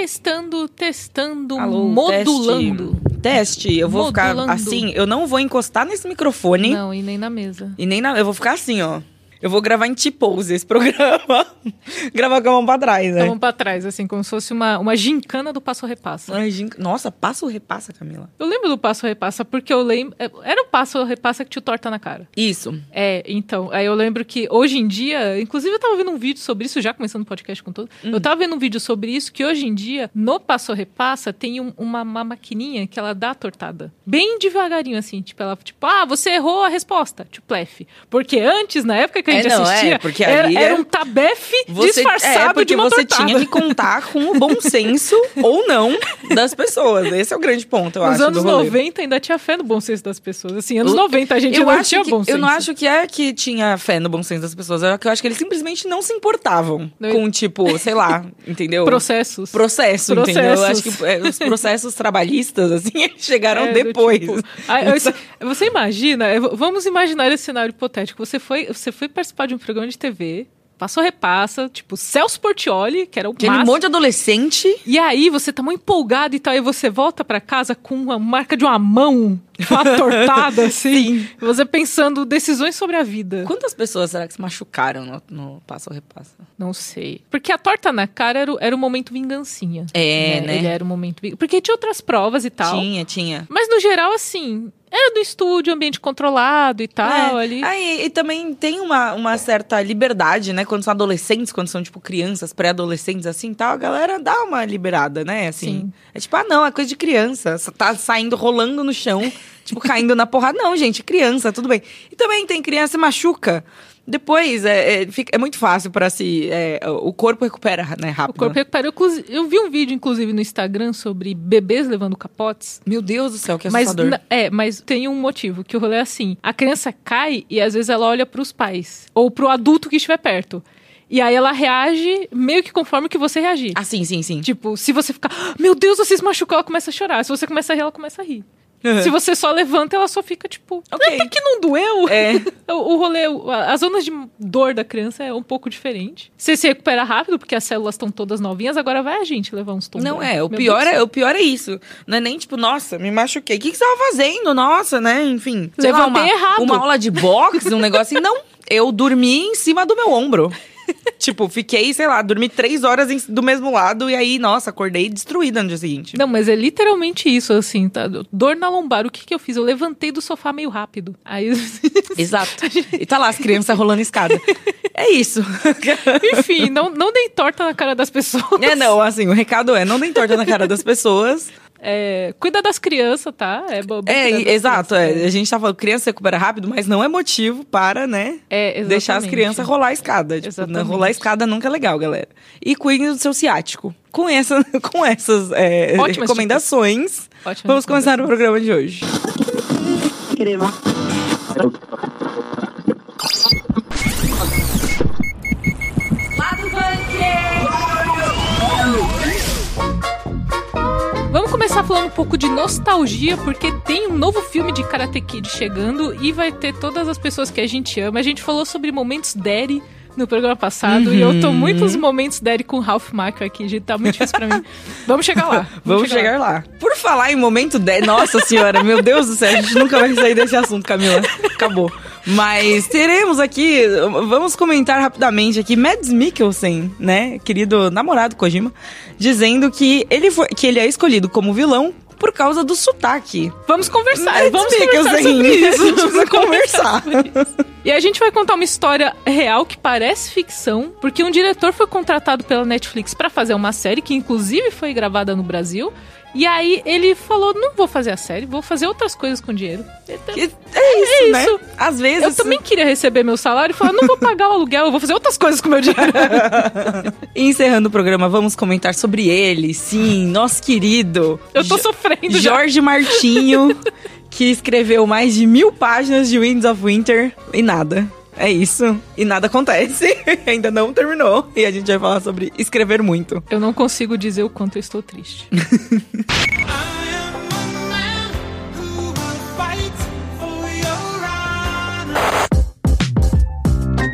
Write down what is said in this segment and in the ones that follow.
Testando, testando, Alô, modulando. Teste. Teste, eu vou Modulando. ficar assim, eu não vou encostar nesse microfone Não, e nem na mesa. e nem na, eu vou ficar assim, ó. Eu vou gravar em T-pose esse programa. gravar com a mão pra trás, né? Então, pra trás, assim, como se fosse uma, uma gincana do passo-repassa. Nossa, passa ou repassa, Camila? Eu lembro do passo-repassa porque eu lembro. Era o passo-repassa que te torta na cara. Isso. É, então, aí eu lembro que hoje em dia, inclusive eu tava vendo um vídeo sobre isso, já começando o podcast com. Hum. Eu tava vendo um vídeo sobre isso, que hoje em dia, no passo repassa, tem um- uma, uma maquininha que ela dá a tortada. Bem devagarinho, assim, tipo, ela, tipo, ah, você errou a resposta, tipo, F. Porque antes, na época que a É, gente não, é, assistia, porque era, era é- um tabefe Você, disfarçado é, porque de uma você tortada. tinha que contar com o bom senso ou não das pessoas. Esse é o grande ponto, eu Nos acho. anos do rolê. 90 ainda tinha fé no bom senso das pessoas. Assim, anos Eu- 90 a gente eu não acho tinha que, bom senso. Eu não acho que é que tinha fé no bom senso das pessoas. Eu acho que eles simplesmente não se importavam Não, com, tipo, sei lá, entendeu? Processos. Processo, entendeu? Eu acho Processos. que é, os processos trabalhistas, assim, chegaram É, depois. tipo, ah, eu- você imagina, vamos imaginar esse cenário hipotético. Você foi, você foi participar de um programa de TV, passou repassa, tipo, Celso Portioli, que era o Aquele máximo. monte de adolescente. E aí você tá muito empolgado e tal, aí você volta pra casa com uma marca de uma mão, uma tortada, assim. E Você pensando decisões sobre a vida. Quantas pessoas será que se machucaram no, no passo repassa? Não sei. Porque a torta na cara era o, era o momento vingancinha. É, né? Ele era o momento. Porque tinha outras provas e tal. Tinha, tinha. Mas no geral, assim, era do estúdio, ambiente controlado e tal, É. ali. Aí, e também tem uma, uma certa liberdade, né? Quando são adolescentes, quando são, tipo, crianças, pré-adolescentes, assim, tal, a galera dá uma liberada, né? Assim, Sim. é tipo, ah, não, é coisa de criança. Tá saindo, rolando no chão, tipo, caindo na porrada. Não, gente, criança, tudo bem. E também tem criança machuca. Depois, é, é, fica- é muito fácil pra se... é, o corpo recupera, né, O rápido. corpo recuperou. Inclusi- Eu vi um vídeo, inclusive, no Instagram sobre bebês levando capotes. Meu Deus do céu, que Mas, assustador. na- é, mas tem um motivo, que o rolê é assim. A criança cai e às vezes ela olha pros pais. Ou pro adulto que estiver perto. E aí ela reage meio que conforme que você reagir. Ah, sim, sim, sim. Tipo, se você ficar, "Ah, meu Deus, você se machucou, ela começa a chorar. Se você começa a rir, ela começa a rir. Uhum. Se você só levanta, ela só fica tipo, Ok. até que não doeu. É. O, o rolê, as zonas de dor da criança é um pouco diferente. Você se recupera rápido, porque as células estão todas novinhas, agora vai a gente levar uns tombos. Não é, o Meu pior é, o pior é isso. Não é nem tipo, nossa, me machuquei. O que, que você tava fazendo? Nossa, né? Enfim. lá, Levantei uma, errado. Uma aula de boxe, um negócio assim. Não, eu dormi em cima do meu ombro. tipo, fiquei, sei lá, dormi três horas em- do mesmo lado e aí, nossa, acordei destruída no dia seguinte. Não, mas é literalmente isso, assim, tá? Dor na lombar. O que que eu fiz? Eu levantei do sofá meio rápido. Aí, Exato. E tá lá as crianças rolando escada. É isso. enfim, não, não dei torta na cara das pessoas. É, não, assim, o recado é, não dê torta na cara das pessoas. É, cuida das crianças, tá? É, bo- bom É, exato. crianças, É. A gente tá falando criança recupera rápido, mas não é motivo para, né? É. Deixar as crianças rolar a escada. Tipo, Exatamente. rolar a escada nunca é legal, galera. E cuidem do seu ciático. Com, essa, com essas é, Ótimas recomendações, Ótimas vamos começar o programa de hoje. Vamos começar falando um pouco de nostalgia, porque tem um novo filme de Karate Kid chegando e vai ter todas as pessoas que a gente ama. A gente falou sobre momentos daddy no programa passado e eu tô muitos momentos daddy com Ralph Macchio aqui, gente, tá muito difícil pra mim. Vamos chegar lá. Vamos chegar lá. Por falar em momento 10, nossa senhora, meu Deus do céu, a gente nunca vai sair desse assunto, Camila. Acabou. Mas teremos aqui, vamos comentar rapidamente aqui, Mads Mikkelsen, né, querido namorado Kojima, dizendo que ele, foi, que ele é escolhido como vilão por causa do sotaque. Vamos conversar, Mads vamos conversar sobre a isso. gente precisa conversar. E a gente vai contar uma história real que parece ficção, porque um diretor foi contratado pela Netflix pra fazer uma série que inclusive foi gravada no Brasil. E aí ele falou: "Não vou fazer a série, vou fazer outras coisas com dinheiro". Então, É isso, É né? isso. Às vezes... Eu também queria receber meu salário e falar: "Não vou pagar o aluguel, eu vou fazer outras coisas com meu dinheiro". Encerrando o programa, vamos comentar sobre ele, sim, nosso querido... Eu tô sofrendo já. Jorge Martinho, que escreveu mais de mil páginas de Winds of Winter e nada. É isso. E nada acontece. Ainda não terminou. E a gente vai falar sobre escrever muito. Eu não consigo dizer o quanto eu estou triste.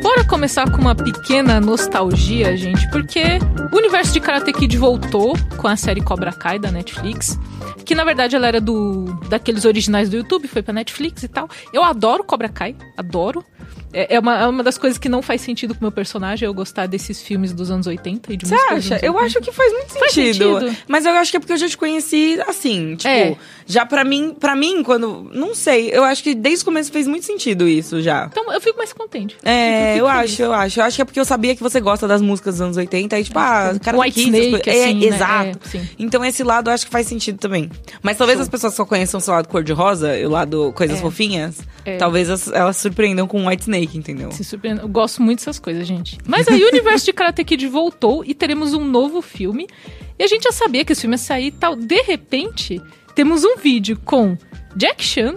Bora começar com uma pequena nostalgia, gente, porque o universo de Karate Kid voltou com a série Cobra Kai da Netflix, que na verdade ela era do daqueles originais do YouTube, foi pra Netflix e tal. Eu adoro Cobra Kai, adoro. É, é uma, é uma das coisas que não faz sentido com o meu personagem, eu gostar desses filmes dos anos 80 e de Você acha? Eu acho que faz muito Faz sentido. sentido. Mas eu acho que é porque eu já te conheci assim, tipo, É. já pra mim, para mim quando, não sei, eu acho que desde o começo fez muito sentido isso já. Então eu fico mais contente. É, eu feliz. acho, eu acho. Eu acho que é porque eu sabia que você gosta das músicas dos anos 80 e tipo, ah, cara White Snake, é, assim, né? exato. É, sim. Então esse lado eu acho que faz sentido também. Mas talvez as pessoas só conheçam o seu lado cor-de-rosa e o lado coisas É. fofinhas. É. Talvez as- elas se surpreendam com White Snake, entendeu? Se surpreende- Eu gosto muito dessas coisas, gente. Mas aí o universo de Karate Kid voltou e teremos um novo filme. E a gente já sabia que esse filme ia sair e tal. De repente, temos um vídeo com Jack Chan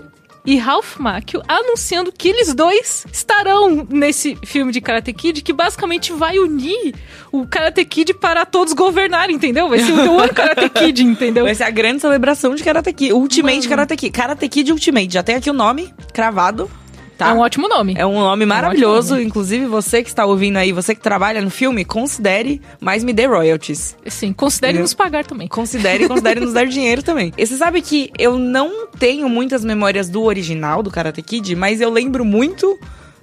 e Ralph Macchio anunciando que eles dois estarão nesse filme de Karate Kid, que basicamente vai unir o Karate Kid para todos governarem, entendeu? Vai ser o One Karate Kid, entendeu? Vai ser a grande celebração de Karate Kid. Ultimate Mano. Karate Kid. Karate Kid Ultimate. Já tem aqui o nome cravado. Tá? É um ótimo nome. É um nome maravilhoso. ótimo nome. Inclusive, você que está ouvindo aí, você que trabalha no filme, considere, mas me dê royalties. Sim, considere Entendeu? nos pagar também. Considere considere nos dar dinheiro também. E você sabe que eu não tenho muitas memórias do original do Karate Kid, mas eu lembro muito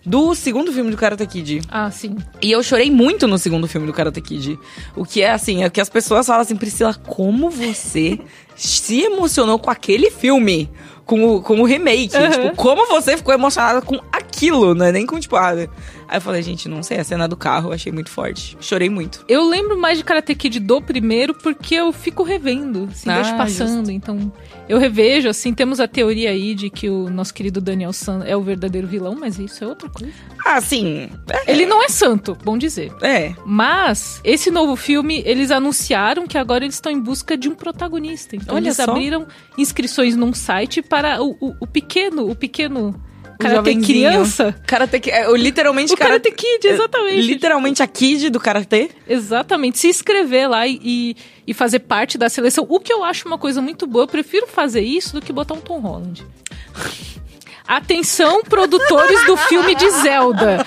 do segundo filme do Karate Kid. Ah, sim. E eu chorei muito no segundo filme do Karate Kid. O que é assim, é que as pessoas falam assim, Priscila, como você se emocionou com aquele filme? Com o, com o remake. Uhum. Tipo, como você ficou emocionada com aquilo, né? Nem com, tipo, ah, Aí eu falei, gente, não sei, a cena do carro eu achei muito forte. Chorei muito. Eu lembro mais de Karate Kid do primeiro porque eu fico revendo, assim, Ah, passando. Então, eu revejo, assim, temos a teoria aí de que o nosso querido Daniel San é o verdadeiro vilão, mas isso é outra coisa. Ah, sim. É, Ele não é santo, bom dizer. É. Mas, esse novo filme, eles anunciaram que agora eles estão em busca de um protagonista. Então, Olha eles só. abriram inscrições num site para o, o- o pequeno, o pequeno karate criança. Karate Kid. É, o- literalmente O Karate Kid, exatamente. Literalmente a Kid do Karatê. Exatamente, se inscrever lá e, e, fazer parte da seleção. O que eu acho uma coisa muito boa, eu prefiro fazer isso do que botar um Tom Holland. Atenção, produtores do filme de Zelda.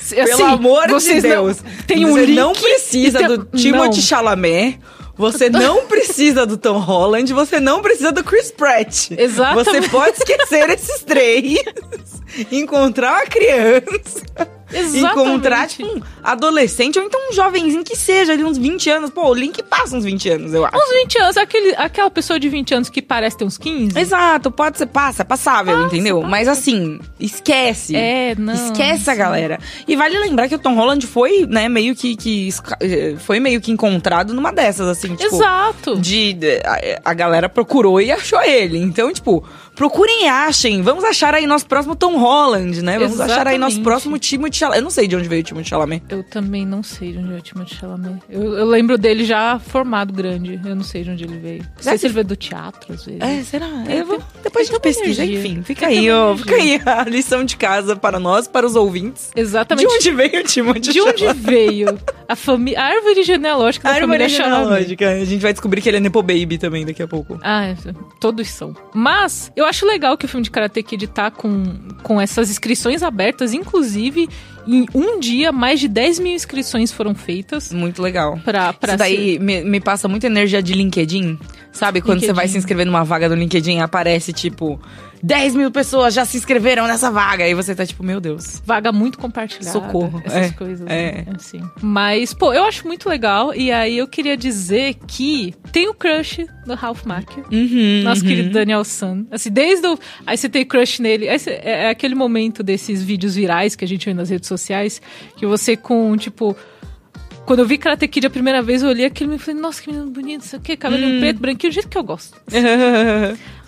Assim, Pelo amor de vocês não- Deus. tem um Você link não precisa tem- do Timothée Não. Chalamet. Você não precisa do Tom Holland, você não precisa do Chris Pratt. Exatamente. Você pode esquecer esses três, encontrar uma criança, Exatamente. encontrar tipo, um adolescente ou então um jovenzinho que seja ali uns 20 anos. Pô, o Link passa uns 20 anos, eu acho. Uns 20 anos, aquele, aquela pessoa de 20 anos que parece ter uns 15. Exato, pode ser, passa, é passável, entendeu? Mas assim, esquece. É, não. Esquece a galera. E vale lembrar que o Tom Holland foi, né, meio que, que eh, foi meio que encontrado numa dessas, assim, tipo. Exato. De, de- a, a galera procurou e achou ele. Então, tipo, procurem e achem. Vamos achar aí nosso próximo Tom Holland, né? Vamos achar aí nosso Exatamente. próximo Timothée Chalamet. Eu não sei de onde veio o Timothée Chalamet. Eu também não sei de onde é o Timothée Chalamet. Eu, eu lembro dele já formado grande. Eu não sei de onde ele veio. Não sei Será se ele que- veio do teatro, às vezes. É, será? Eu vou- depois a gente pesquisa, enfim. Fica aí, ó. Fica aí a lição de casa para nós, para os ouvintes. Exatamente. De onde veio o Timothée De onde Chalamet? veio a, família, a árvore genealógica da A família árvore Chalamet? genealógica. A gente vai descobrir que ele é Nepo Baby também daqui a pouco. Ah, é, todos são. Mas eu acho legal que o filme de Karate Kid tá com, com essas inscrições abertas. Inclusive, em um dia, mais de 10 mil inscrições foram feitas Muito legal. pra, pra Isso daí me, me passa muita energia de LinkedIn. Sabe? Quando você LinkedIn. vai se inscrever numa vaga do LinkedIn, aparece tipo 10 mil pessoas já se inscreveram nessa vaga. E você tá tipo, meu Deus. vaga muito compartilhada. Socorro. Essas É, coisas. é. né? Assim. Mas, pô, eu acho muito legal. E aí eu queria dizer que tem o crush do Ralph Macchio. Uhum, Nosso uhum. querido Daniel San. Assim, desde o. Aí você tem crush nele. Aí é, é aquele momento desses vídeos virais que a gente vê nas redes sociais. Que você com, tipo. Quando eu vi Karate Kid a primeira vez, eu olhei aquilo e falei, nossa, que menino bonito, isso aqui, cabelinho Hum. preto, branquinho, do jeito que eu gosto.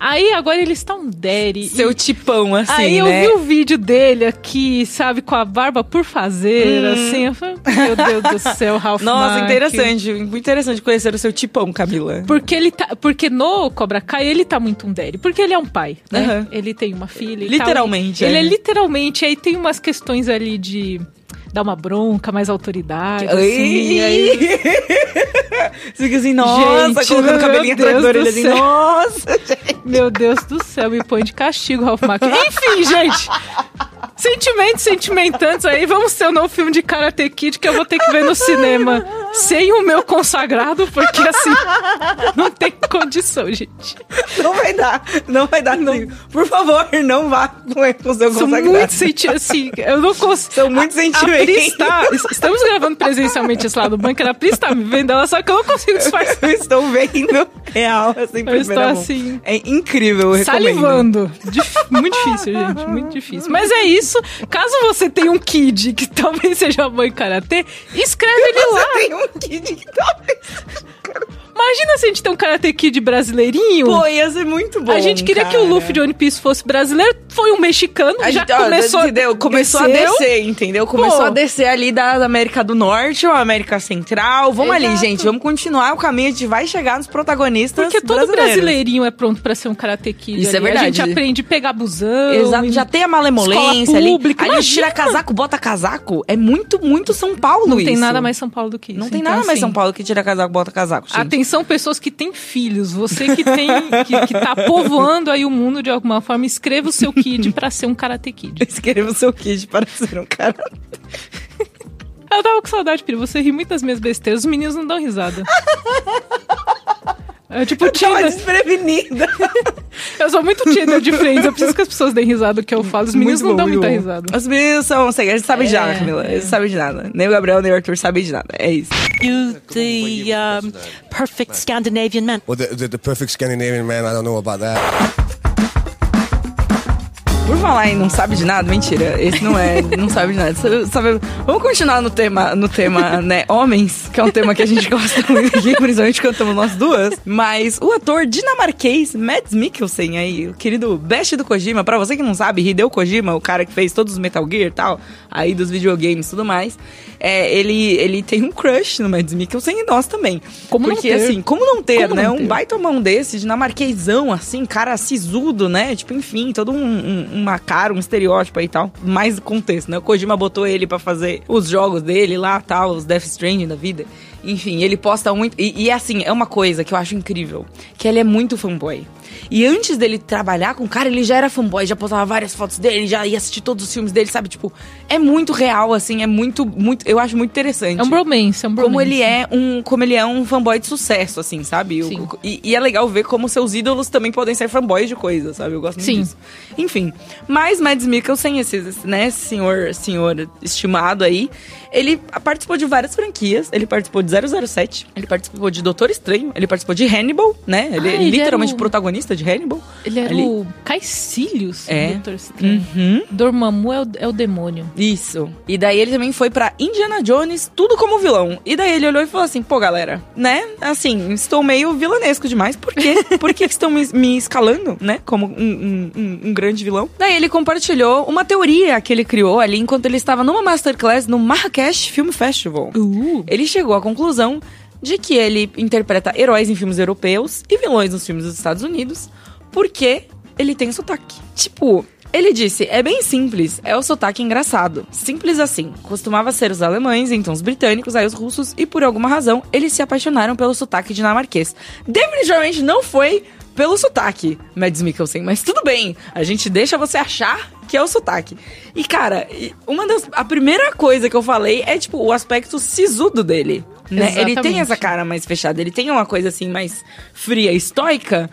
Aí agora ele está um daddy. Seu e- tipão, assim, Aí eu né? vi o vídeo dele aqui, sabe, com a barba por fazer, assim. Eu falei, meu Deus do céu, Ralph Hum. Nossa, Macchio. interessante. Muito interessante conhecer o seu tipão, Camila. Porque ele tá. Porque no Cobra Kai ele tá muito um daddy. Porque ele é um pai, né? Aham. Ele tem uma filha. e Literalmente, tal, e Ele é. é literalmente. Aí tem umas questões ali de dar uma bronca, mais autoridade. Assim, aí, Você fica assim, nossa, Gente, colocando o meu cabelinho atrás Deus da orelha do assim, céu. nossa, gente. meu Deus do céu, me põe de castigo, Ralph Macchio. Enfim, gente. Sentimentos sentimentantes aí, vamos ter um novo filme de Karate Kid que eu vou ter que ver no cinema sem o meu consagrado, porque assim, não tem condição, gente. Não vai dar, não vai dar. Não. Por favor, não vá com o seu São consagrado. muito sentimentos, assim, eu não consigo. São A sentimentos. Está, estamos gravando presencialmente esse lado do bunker, a Pri está me vendo ela, só que eu não consigo disfarçar. Eu estou vendo real, assim, Eu estou mão. assim, É incrível, eu salivando. Dif- muito difícil, gente, muito difícil. Mas é isso. Caso você tenha um kid que talvez seja em karatê, escreve ele lá. Você tem um kid que talvez... Imagina se a gente tem um karate kid brasileirinho. Pô, ia ser muito bom, a gente queria que o cara. Luffy de One Piece fosse brasileiro, foi um mexicano, A já gente, começou, entendeu? Começou desceu. a descer, entendeu? Começou Pô. a descer ali da América do Norte ou América Central. Vamos ali, Exato. gente. Vamos continuar o caminho. A gente vai chegar nos protagonistas Porque todo brasileirinho é pronto pra ser um karate kid. Isso é ali. A verdade. gente aprende a pegar busão. Exato, e- já tem a malemolência Escola ali. pública, Aí a gente tira imagina. casaco, bota casaco. É muito, muito São Paulo Não isso. tem nada mais São Paulo do que isso. Não tem Então, nada mais assim, São Paulo que tira casaco, bota casaco, gente. Atenção, pessoas que têm filhos. Você que tem que, que tá povoando aí o mundo de alguma forma, escreva o seu kid pra ser um karate kid. Escreva o seu kid para ser um cara. Eu tava com saudade, Pri. Você ri muito das minhas besteiras. Os meninos não dão risada. É tipo Tava Tinder. desprevenida. Eu sou muito Tinder de Friends. Eu preciso que as pessoas deem risada do que eu falo. Os meninos Muito não bom, dão muita bom. risada. Os meninos são, sei, eles sabem de É, nada, Camila. é. Eles sabem de nada. Nem o Gabriel, nem o Arthur sabem de nada. É isso. You, the um, perfect Scandinavian man. Well, the, the, the perfect Scandinavian man, I don't know about that. Por falar em não sabe de nada, mentira. Esse não é, não sabe de nada. Sabe- vamos continuar no tema, no tema, né, homens, que é um tema que a gente gosta muito aqui, principalmente quando estamos nós duas. Mas o ator dinamarquês Mads Mikkelsen aí, o querido best do Kojima, pra você que não sabe, Hideo Kojima, o cara que fez todos os Metal Gear e tal, aí dos videogames e tudo mais, é, ele, ele tem um crush no Mads Mikkelsen e nós também. Como não Porque ter? assim, como não ter, Como né? não um ter? baita mão desse, dinamarquesão, assim, cara sisudo, né? Tipo, enfim, todo um, um- uma cara, um estereótipo aí e tal. Mais contexto, né? O Kojima botou ele pra fazer os jogos dele lá, tal, os Death Stranding da vida. Enfim, ele posta muito. E, e, assim, é uma coisa que eu acho incrível: que ele é muito fanboy. E antes dele trabalhar com o cara, ele já era fanboy, já postava várias fotos dele, já ia assistir todos os filmes dele, sabe? Tipo, é muito real, assim, é muito, muito. Eu acho muito interessante É um bromance, é um bromance. como ele é um como ele é um fanboy de sucesso assim sabe Sim. o- e, e é legal ver como seus ídolos também podem ser fanboys de coisas sabe eu gosto muito Sim. disso enfim mas Mads Mikkelsen esse né senhor senhor estimado aí ele participou de várias franquias ele participou de 007 ele participou de Doutor Estranho ele participou de Hannibal né ele é ele literalmente era o- protagonista de Hannibal Ele era Ali. o Caecilius, É. do Doutor Estranho. Uhum. Dormammu é o, é o demônio. Isso. E daí ele também foi pra Indiana Jones, tudo como vilão. E daí ele olhou e falou assim: pô, galera, né? Assim, estou meio vilanesco demais. Por quê? Por que estão me, me escalando, né? Como um, um- um- um grande vilão. Daí ele compartilhou uma teoria que ele criou ali enquanto ele estava numa masterclass no Marrakech Film Festival. Uh. Ele chegou à conclusão de que ele interpreta heróis em filmes europeus e vilões nos filmes dos Estados Unidos porque ele tem sotaque. Tipo, ele disse: é bem simples, é o sotaque engraçado. Simples assim. Costumava ser os alemães, então os britânicos, aí os russos, e por alguma razão eles se apaixonaram pelo sotaque dinamarquês. Definitivamente não foi pelo sotaque, Mads Mikkelsen, mas tudo bem, a gente deixa você achar que é o sotaque. E cara, uma das. A primeira coisa que eu falei é, tipo, o aspecto sisudo dele. Né? Ele tem essa cara mais fechada, ele tem uma coisa assim mais fria, estoica.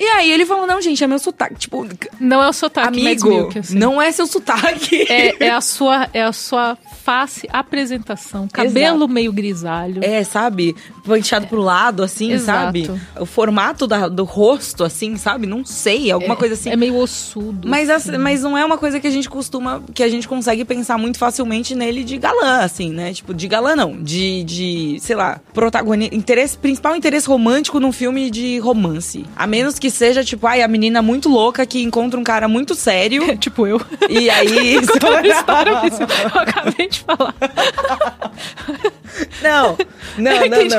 E aí ele falou: não, gente, é meu sotaque. Tipo, Não é o sotaque, amigo, Mikkelsen. não é seu sotaque. É, é a sua, é a sua face, apresentação, cabelo meio grisalho. É, sabe? Penteado pro lado, assim, Exato. sabe? O formato da- do rosto, assim, sabe? Não sei, alguma coisa assim. É meio ossudo. Mas, assim. assim, mas não é uma coisa que a gente costuma, que a gente consegue pensar muito facilmente nele de galã, assim, né? Tipo, de galã não, de, de sei lá, protagonista, interesse, principal interesse romântico num filme de romance. A menos que seja, tipo, ai, a menina muito louca que encontra um cara muito sério. tipo eu. e aí. Uma história, eu acabei de falar. Não, não, não, não.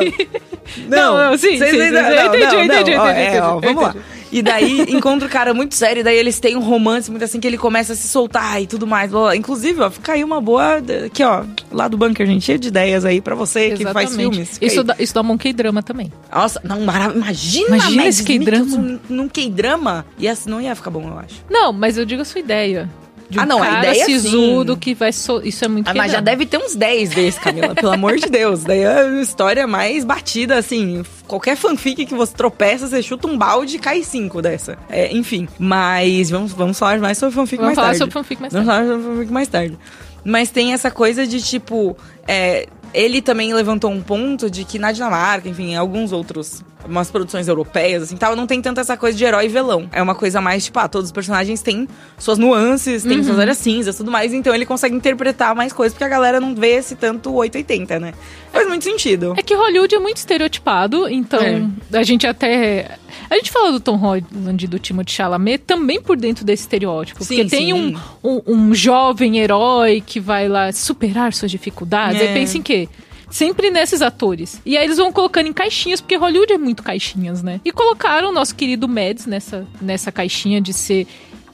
Não, Não, não, sim, sim, sim, sim. não, Entendi, entendi, é, entendi, Vamos lá. E daí encontra um cara muito sério, e daí eles têm um romance muito assim que ele começa a se soltar e tudo mais. blá, blá. Inclusive, ó, fica aí uma boa. Aqui, ó, lá do bunker, gente, cheio de ideias aí pra você que faz filmes. Isso dá, isso dá um K-drama também. Nossa, não, maravilha. Imagina, Imagina esse K-drama. Num K-drama. Ia, não ia ficar bom, eu acho. Não, mas eu digo a sua ideia. De um Ah, não, a cara ideia, sisudo sim. que vai... So... Isso é muito Ah, mas já deve ter uns 10 desses, Camila. pelo amor de Deus. Daí é a história mais batida, assim. Qualquer fanfic que você tropeça, você chuta um balde e cai cinco dessa. É, enfim. Mas vamos, vamos falar mais sobre fanfic Vamos mais falar tarde. sobre fanfic mais Vamos falar sobre fanfic mais tarde. Mas tem essa coisa de, tipo... é, ele também levantou um ponto de que na Dinamarca, enfim, em alguns outros, umas produções europeias, assim, tal, não tem tanto essa coisa de herói e vilão. É uma coisa mais, tipo, ah, todos os personagens têm suas nuances, têm suas áreas cinzas, tudo mais, então ele consegue interpretar mais coisas, porque a galera não vê esse tanto 880, né? Faz muito sentido. É que Hollywood é muito estereotipado, então É. a gente até... A gente fala do Tom Holland e do Timothée Chalamet também por dentro desse estereótipo. Sim, porque tem sim. um, um, um jovem herói que vai lá superar suas dificuldades. É. Aí pensa em quê? Sempre nesses atores. E aí eles vão colocando em caixinhas, porque Hollywood é muito caixinhas, né? E colocaram o nosso querido Mads nessa, nessa caixinha de ser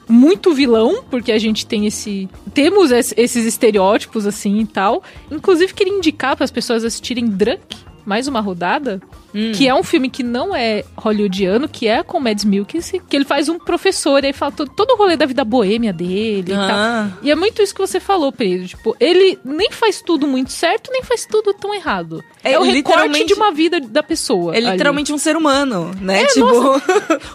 muito vilão, porque a gente tem esse. Temos es- esses estereótipos assim e tal. Inclusive, queria indicar para as pessoas assistirem Drunk, mais uma rodada. Que é um filme que não é hollywoodiano, que é com Mads Mikkelsen, que ele faz um professor, e aí fala todo, todo o rolê da vida boêmia dele e Ah. tal. E é muito isso que você falou, Pedro. Tipo, ele nem faz tudo muito certo, nem faz tudo tão errado. É, É, o recorte literalmente- de uma vida da pessoa. É ali. literalmente um ser humano, né? É, tipo.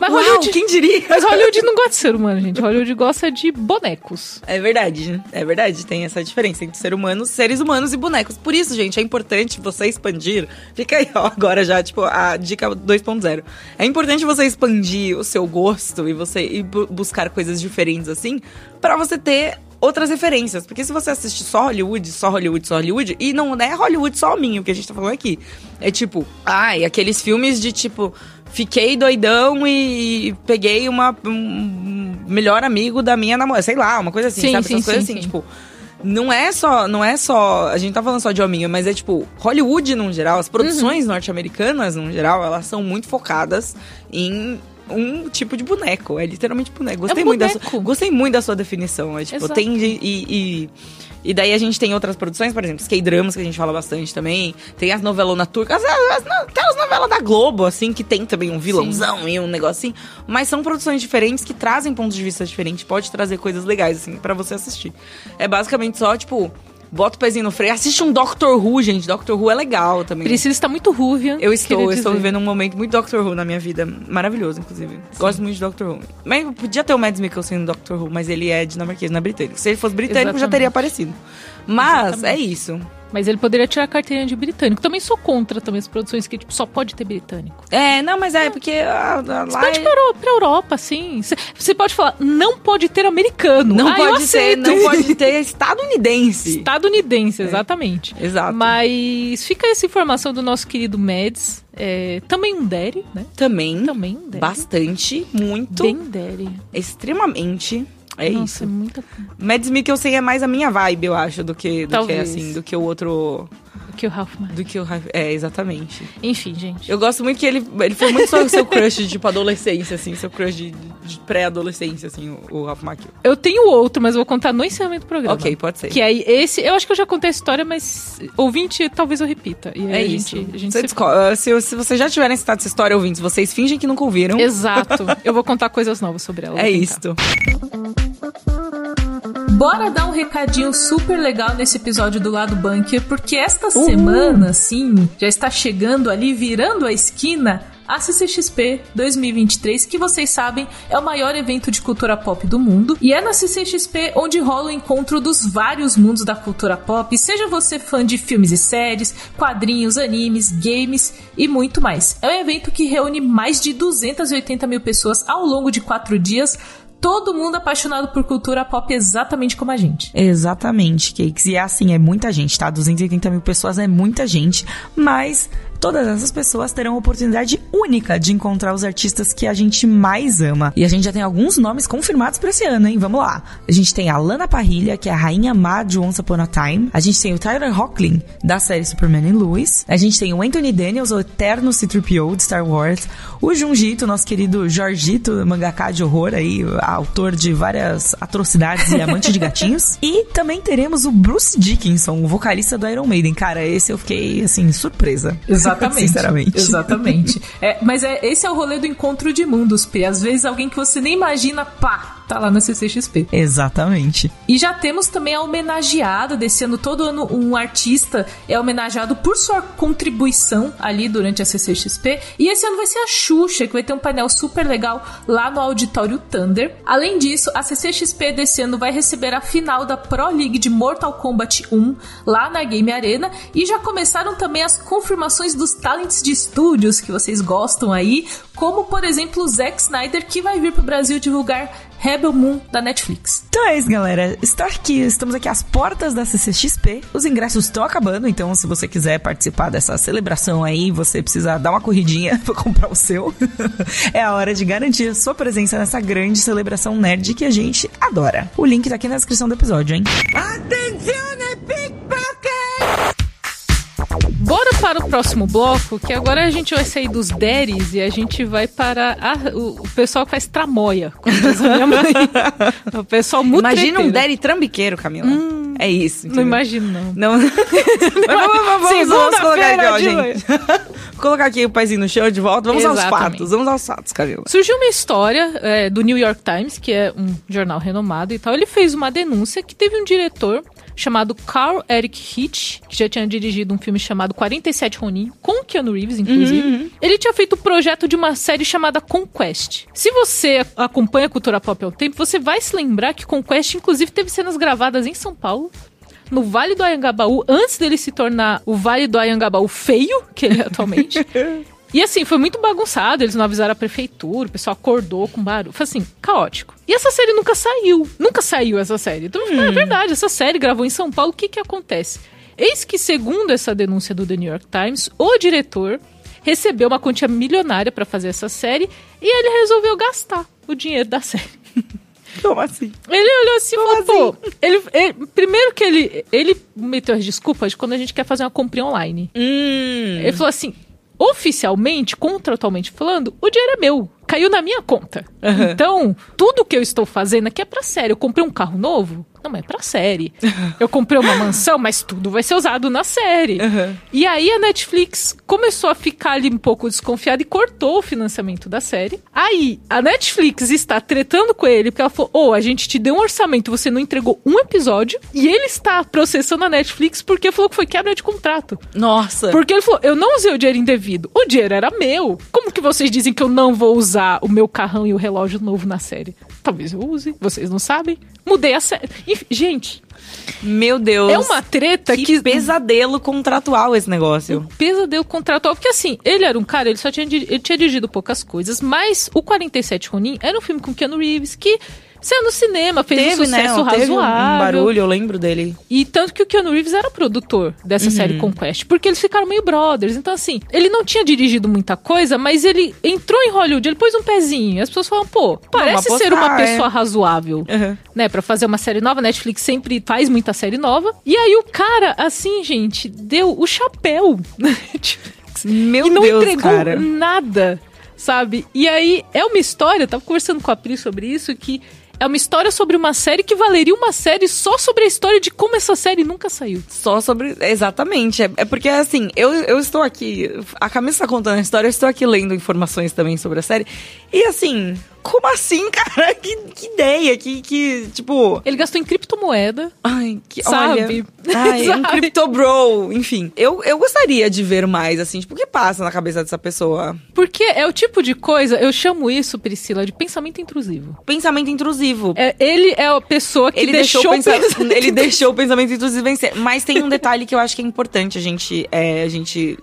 Mas Uau, Hollywood- quem diria? Mas Hollywood não gosta de ser humano, gente. Hollywood gosta de bonecos. É verdade, é verdade. Tem essa diferença entre ser humanos, seres humanos e bonecos. Por isso, gente, é importante você expandir. Fica aí, ó, agora já, tipo, a dica 2.0. É importante você expandir o seu gosto e você ir bu- buscar coisas diferentes assim, pra você ter outras referências. Porque se você assiste só Hollywood, só Hollywood, só Hollywood, e não é Hollywood só minho que a gente tá falando aqui. É tipo, ai, aqueles filmes de tipo. Fiquei doidão e peguei uma, um melhor amigo da minha namorada. Sei lá, uma coisa assim, Sim, sabe? sim, Essas coisas sim, assim, sim. tipo. Não é só, não é só, a gente tá falando só de hominho, mas é tipo, Hollywood num geral, as produções Uhum. norte-americanas num geral, elas são muito focadas em um tipo de boneco, é literalmente boneco. Gostei um muito da sua, gostei muito da sua definição, é tipo, Exato. tem e, e e daí a gente tem outras produções, por exemplo, K-dramas, que a gente fala bastante também. Tem as novelonas turcas, as, as, até as novelas da Globo, assim, que tem também um vilãozão e um negócio assim. Mas são produções diferentes que trazem pontos de vista diferentes. Pode trazer coisas legais, assim, pra você assistir. É basicamente só, tipo, bota o pezinho no freio. Assiste um Doctor Who, gente. Doctor Who é legal também. Precisa estar muito Rúvia. Eu estou, eu estou vivendo um momento muito Doctor Who na minha vida. Maravilhoso, inclusive. Gosto muito de Doctor Who. Mas podia ter o Mads Mikkelsen no Doctor Who, mas ele é dinamarquês, não é britânico. Se ele fosse britânico, já Exatamente. teria aparecido. Mas Exatamente. é isso. Mas ele poderia tirar a carteirinha de britânico. Também sou contra também as produções que tipo, só pode ter britânico. É, não, mas é porque ah, ah, Você lá pode ir é- pra, Euro- pra Europa, assim. Você- Você pode falar, não pode ter americano. não Ah, pode ter, aceito. não pode ter estadunidense. Estadunidense, exatamente. Exato. Mas fica essa informação do nosso querido Mads. É, também um Derry, né? Também, Também um Derry. bastante, muito, Bem Derry. extremamente. É Nossa, isso. muita Mads Mikkelsen é mais a minha vibe, eu acho, do que, do que assim, do que o outro, que o Ralph Macchio. do que o é exatamente. Enfim, gente. Eu gosto muito que ele, ele foi muito seu, seu crush de tipo adolescência, assim, seu crush de, de pré-adolescência, assim, o, o Ralph Macchio. Eu tenho outro, mas eu vou contar no encerramento do programa. Ok, pode ser. Que aí, esse, eu acho que eu já contei a história, mas ouvinte, talvez eu repita. E É isso. Gente, a gente Você se- desco- ah, se, se vocês já tiverem citado essa história, ouvintes, vocês fingem que nunca ouviram. Exato. Eu vou contar coisas novas sobre ela. É isto. Bora dar um recadinho super legal nesse episódio do Lado Bunker, porque esta semana, sim, já está chegando ali, virando a esquina, a CCXP 2023, que vocês sabem é o maior evento de cultura pop do mundo. E é na CCXP onde rola o encontro dos vários mundos da cultura pop, seja você fã de filmes e séries, quadrinhos, animes, games e muito mais. É um evento que reúne mais de 280 mil pessoas ao longo de quatro dias. Todo mundo apaixonado por cultura pop exatamente como a gente. Exatamente, Cakes. E é assim, é muita gente, tá? 280 mil pessoas é muita gente, mas todas essas pessoas terão a oportunidade única de encontrar os artistas que a gente mais ama. E a gente já tem alguns nomes confirmados pra esse ano, hein? Vamos lá. A gente tem a Lana Parrilha, que é a rainha má de Once Upon a Time. A gente tem o Tyler Hoechlin, da série Superman e Lois. A gente tem o Anthony Daniels, o eterno C-3PO de Star Wars. O Junjito, nosso querido Jorgito, mangaka de horror aí, autor de várias atrocidades e amante de gatinhos. E também teremos o Bruce Dickinson, o vocalista do Iron Maiden. Cara, esse eu fiquei, assim, surpresa. Exatamente. Sinceramente. Exatamente. É, mas é, esse é o rolê do encontro de mundos, P. Às vezes alguém que você nem imagina, pá, tá lá na CCXP. Exatamente. E já temos também a homenageada desse ano. Todo ano um artista é homenageado por sua contribuição ali durante a CCXP. E esse ano vai ser a Xuxa, que vai ter um painel super legal lá no Auditório Thunder. Além disso, a CCXP desse ano vai receber a final da Pro League de Mortal Kombat 1 lá na Game Arena. E já começaram também as confirmações dos talents de estúdios que vocês gostam aí, como por exemplo o Zack Snyder, que vai vir pro Brasil divulgar Rebel Moon da Netflix. Então é isso, galera. Estou aqui, estamos aqui às portas da CCXP. Os ingressos estão acabando, então se você quiser participar dessa celebração aí, você precisa dar uma corridinha para comprar o seu. é a hora de garantir a sua presença nessa grande celebração nerd que a gente adora. O link tá aqui na descrição do episódio, hein? Bora para o próximo bloco, que agora a gente vai sair dos deres e a gente vai para a- o, o pessoal que faz tramóia, o pessoal muito Imagina um treteiro. Daddy trambiqueiro, Camila. é isso. Não entendeu? imagino, não. Não. Mas vamos, vamos, vamos, vamos colocar aqui, ó, gente. Vou colocar aqui o pezinho no chão de volta. Vamos aos Exatamente. fatos. Vamos aos fatos, Camila. Surgiu uma história é, do New York Times, que é um jornal renomado e tal. Ele fez uma denúncia que teve um diretor chamado Carl Eric Hitch, que já tinha dirigido um filme chamado 47 Ronin, com Keanu Reeves, inclusive. Ele tinha feito o projeto de uma série chamada Conquest. Se você acompanha a cultura pop um tempo, você vai se lembrar que Conquest, inclusive, teve cenas gravadas em São Paulo. No Vale do Ayangabaú, antes dele se tornar o Vale do Ayangabaú feio, que ele é atualmente. E assim, foi muito bagunçado, eles não avisaram a prefeitura, o pessoal acordou com barulho. Foi assim, caótico. E essa série nunca saiu. Nunca saiu essa série. Então, é verdade, essa série gravou em São Paulo, o que que acontece? Eis que, segundo essa denúncia do The New York Times, o diretor recebeu uma quantia milionária pra fazer essa série e ele resolveu gastar o dinheiro da série. Como assim? Ele olhou assim e falou, pô, ele, ele- primeiro que ele, ele meteu as desculpas de quando a gente quer fazer uma compra online. Hum. Ele falou assim: oficialmente, contratualmente falando, o dinheiro é meu. Caiu na minha conta. Então, tudo que eu estou fazendo aqui é pra série. Eu comprei um carro novo? Não, é pra série. Eu comprei uma mansão, mas tudo vai ser usado na série. E aí a Netflix começou a ficar ali um pouco desconfiada e cortou o financiamento da série. Aí a Netflix está tretando com ele, porque ela falou: Ô, a gente te deu um orçamento, você não entregou um episódio. E ele está processando a Netflix porque falou que foi quebra de contrato. Nossa. Porque ele falou, eu não usei o dinheiro indevido. O dinheiro era meu. Como que vocês dizem que eu não vou usar o meu carrão e o relógio novo na série? Talvez eu use, vocês não sabem. Mudei a série. Enfim, gente, Meu Deus. é uma treta que, que... pesadelo contratual esse negócio. pesadelo contratual. Porque assim, ele era um cara, ele só tinha, ele tinha dirigido poucas coisas, mas o 47 Ronin era um filme com Keanu Reeves que saiu no cinema, fez Teve, um sucesso né? Razoável. um barulho, eu lembro dele. E tanto que o Keanu Reeves era produtor dessa série Conquest, porque eles ficaram meio brothers. Então, assim, ele não tinha dirigido muita coisa, mas ele entrou em Hollywood, ele pôs um pezinho. As pessoas falam, pô, parece ser uma apostar, pessoa é. razoável, Uhum. né? Pra fazer uma série nova. Netflix sempre faz muita série nova. E aí o cara, assim, gente, deu o chapéu na Netflix. Meu e não Deus, entregou cara. nada, sabe? E aí é uma história, eu tava conversando com a Pri sobre isso, que é uma história sobre uma série que valeria uma série só sobre a história de como essa série nunca saiu. Só sobre. Exatamente. É, é porque, assim, eu, eu estou aqui. A Camila está contando a história, eu estou aqui lendo informações também sobre a série. E, assim, como assim, cara? Que, que ideia, que, que, tipo. Ele gastou em criptomoeda. Ai, que. Sabe? Olha, ai, um Sabe? crypto bro. Enfim, eu, eu gostaria de ver mais, assim, tipo, o que passa na cabeça dessa pessoa? Porque é o tipo de coisa, eu chamo isso, Priscila, de pensamento intrusivo. Pensamento intrusivo. É, ele é a pessoa que ele deixou, deixou, o pensa- o pensamento ele deixou o pensamento intrusivo vencer. Mas tem um detalhe que eu acho que é importante a gente, é, a gente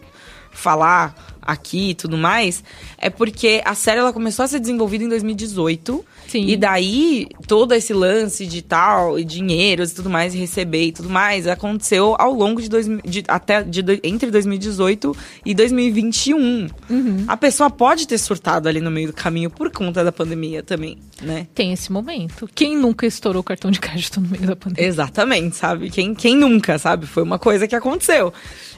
falar aqui e tudo mais, é porque a série ela começou a ser desenvolvida em 2018. Sim. E daí, todo esse lance de tal, e dinheiros e tudo mais, e receber e tudo mais, aconteceu ao longo de, dois, de até de, entre 2018 e 2021. A pessoa pode ter surtado ali no meio do caminho por conta da pandemia também, né? Tem esse momento. Quem nunca estourou o cartão de crédito no meio da pandemia? Exatamente, sabe? Quem, quem nunca, sabe? Foi uma coisa que aconteceu.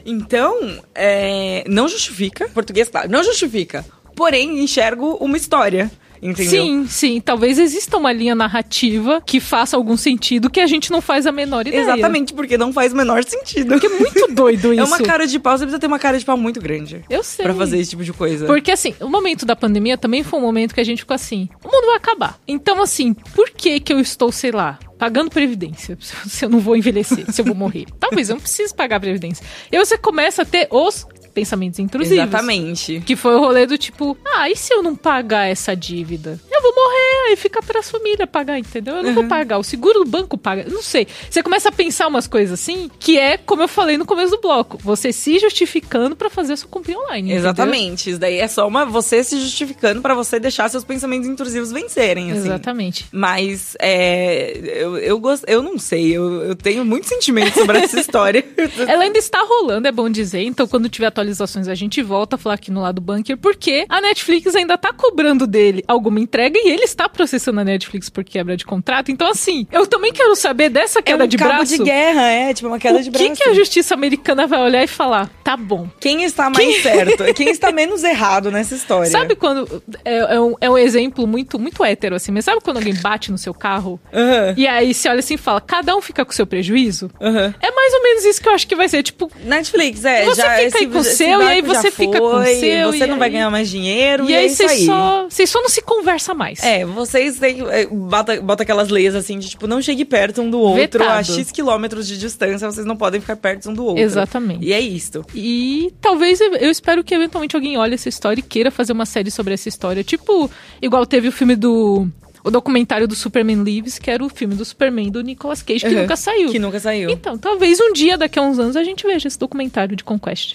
Então, é, não justifica, português, claro, não justifica. Porém, enxergo uma história. Entendeu? Sim, sim. Talvez exista uma linha narrativa que faça algum sentido que a gente não faz a menor ideia. Exatamente, porque não faz o menor sentido. Porque é muito doido isso. É uma cara de pau, você precisa ter uma cara de pau muito grande. Eu sei. Pra fazer esse tipo de coisa. Porque assim, o momento da pandemia também foi um momento que a gente ficou assim, o mundo vai acabar. Então assim, por que que eu estou, sei lá, pagando previdência, se eu não vou envelhecer, se eu vou morrer? Talvez eu não precise pagar previdência. E você começa a ter os pensamentos intrusivos. Exatamente. Que foi o rolê do tipo, ah, e se eu não pagar essa dívida? Eu vou morrer, aí fica pra família pagar, entendeu? Eu não vou pagar, o seguro do banco paga. Não sei. Você começa a pensar umas coisas assim, que é, como eu falei no começo do bloco, você se justificando pra fazer a sua compra online. entendeu? Exatamente. Isso daí é só uma você se justificando pra você deixar seus pensamentos intrusivos vencerem, assim. Exatamente. Mas é, eu, eu, gosto, eu não sei, eu, eu tenho muitos sentimentos sobre essa história. Ela ainda está rolando, é bom dizer. Então, quando tiver atualizações, a gente volta a falar aqui no lado bunker, porque a Netflix ainda tá cobrando dele alguma entrega e ele está processando a Netflix por quebra de contrato. Então, assim, eu também quero saber dessa É queda um de cabo braço. de guerra, é, tipo uma queda o de que, braço. que a justiça americana vai olhar e falar? Tá bom. Quem está mais certo? Quem está menos errado nessa história? Sabe quando. É, é um, é um exemplo muito, muito hétero, assim, mas sabe quando alguém bate no seu carro? Aham. E aí você olha assim e fala, cada um fica com o seu prejuízo? Aham. É mais ou menos isso que eu acho que vai ser. Tipo, Netflix, é. Você já, fica esse- aí com o seu, e aí você fica com o foi, seu, Você não vai aí- ganhar mais dinheiro. e E, aí é vocês aí. só, vocês só não se conversa mais. É, vocês têm. é, Bota, bota aquelas leis assim de tipo, não chegue perto um do outro Vetado. a X quilômetros de distância, vocês não podem ficar perto um do outro. Exatamente. E é isto. E talvez eu eu espero que eventualmente alguém olhe essa história e queira fazer uma série sobre essa história. Tipo, igual teve o filme do. O documentário do Superman Lives, que era o filme do Superman do Nicolas Cage, que Uhum. nunca saiu. Que nunca saiu. Então, talvez um dia, daqui a uns anos, a gente veja esse documentário de Conquest.